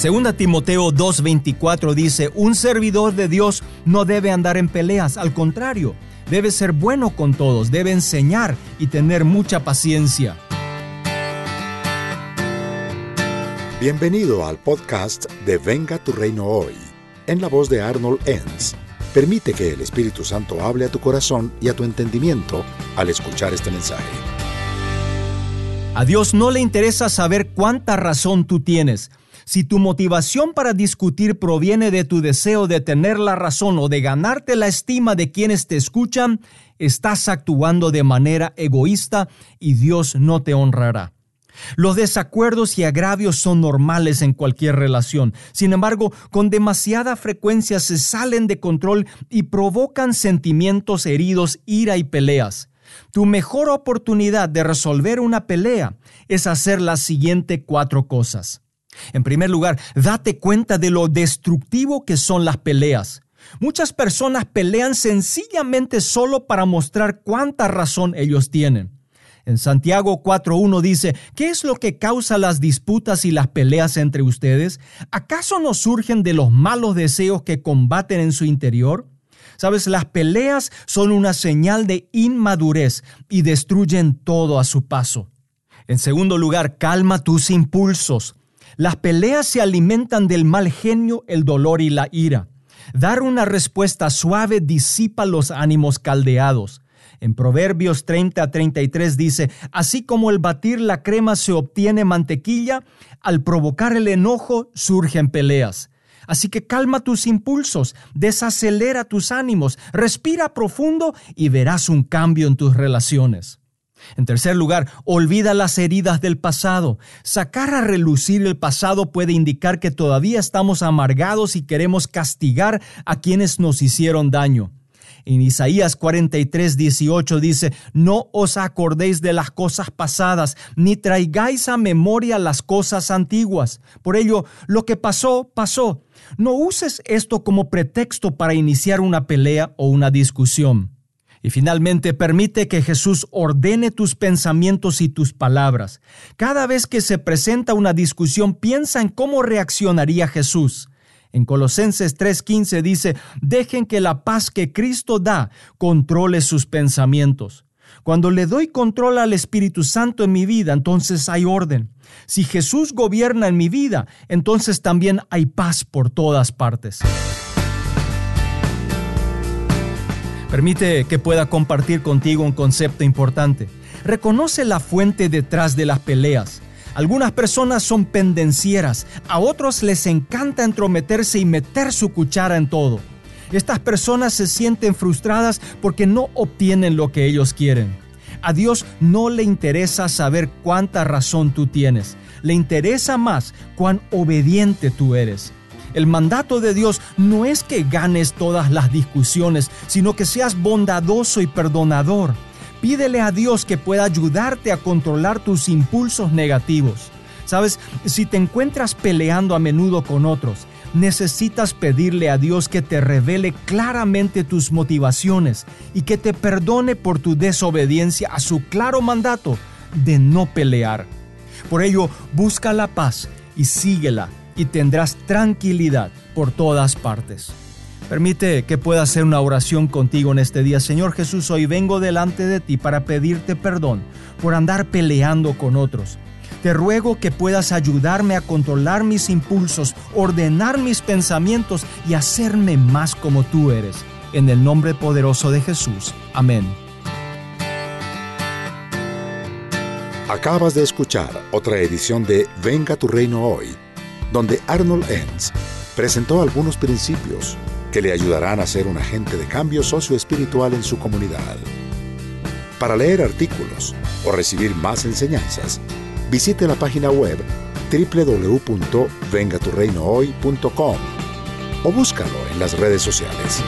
2 Timoteo 2:24 dice, un servidor de Dios no debe andar en peleas, al contrario, debe ser bueno con todos, debe enseñar y tener mucha paciencia. Bienvenido al podcast de Venga tu reino hoy, en la voz de Arnold Enns. Permite que el Espíritu Santo hable a tu corazón y a tu entendimiento al escuchar este mensaje. A Dios no le interesa saber cuánta razón tú tienes. Si tu motivación para discutir proviene de tu deseo de tener la razón o de ganarte la estima de quienes te escuchan, estás actuando de manera egoísta y Dios no te honrará. Los desacuerdos y agravios son normales en cualquier relación. Sin embargo, con demasiada frecuencia se salen de control y provocan sentimientos heridos, ira y peleas. Tu mejor oportunidad de resolver una pelea es hacer las siguientes cuatro cosas. En primer lugar, date cuenta de lo destructivo que son las peleas. Muchas personas pelean sencillamente solo para mostrar cuánta razón ellos tienen. En Santiago 4.1 dice, ¿qué es lo que causa las disputas y las peleas entre ustedes? ¿Acaso no surgen de los malos deseos que combaten en su interior? Sabes, las peleas son una señal de inmadurez y destruyen todo a su paso. En segundo lugar, calma tus impulsos. Las peleas se alimentan del mal genio, el dolor y la ira. Dar una respuesta suave disipa los ánimos caldeados. En Proverbios 30 33 dice, así como el batir la crema se obtiene mantequilla, al provocar el enojo surgen peleas. Así que calma tus impulsos, desacelera tus ánimos, respira profundo y verás un cambio en tus relaciones. En tercer lugar, olvida las heridas del pasado. Sacar a relucir el pasado puede indicar que todavía estamos amargados y queremos castigar a quienes nos hicieron daño. En Isaías 43, 18 dice, No os acordéis de las cosas pasadas, ni traigáis a memoria las cosas antiguas. Por ello, lo que pasó, pasó. No uses esto como pretexto para iniciar una pelea o una discusión. Y finalmente, permite que Jesús ordene tus pensamientos y tus palabras. Cada vez que se presenta una discusión, piensa en cómo reaccionaría Jesús. En Colosenses 3:15 dice, dejen que la paz que Cristo da controle sus pensamientos. Cuando le doy control al Espíritu Santo en mi vida, entonces hay orden. Si Jesús gobierna en mi vida, entonces también hay paz por todas partes. Permite que pueda compartir contigo un concepto importante. Reconoce la fuente detrás de las peleas. Algunas personas son pendencieras, a otros les encanta entrometerse y meter su cuchara en todo. Estas personas se sienten frustradas porque no obtienen lo que ellos quieren. A Dios no le interesa saber cuánta razón tú tienes, le interesa más cuán obediente tú eres. El mandato de Dios no es que ganes todas las discusiones, sino que seas bondadoso y perdonador. Pídele a Dios que pueda ayudarte a controlar tus impulsos negativos. Sabes, si te encuentras peleando a menudo con otros, necesitas pedirle a Dios que te revele claramente tus motivaciones y que te perdone por tu desobediencia a su claro mandato de no pelear. Por ello, busca la paz y síguela y tendrás tranquilidad por todas partes. Permite que pueda hacer una oración contigo en este día. Señor Jesús, hoy vengo delante de ti para pedirte perdón por andar peleando con otros. Te ruego que puedas ayudarme a controlar mis impulsos, ordenar mis pensamientos y hacerme más como tú eres. En el nombre poderoso de Jesús. Amén. Acabas de escuchar otra edición de Venga tu reino hoy donde Arnold Enns presentó algunos principios que le ayudarán a ser un agente de cambio socioespiritual en su comunidad. Para leer artículos o recibir más enseñanzas, visite la página web www.vengaturreinohoy.com o búscalo en las redes sociales.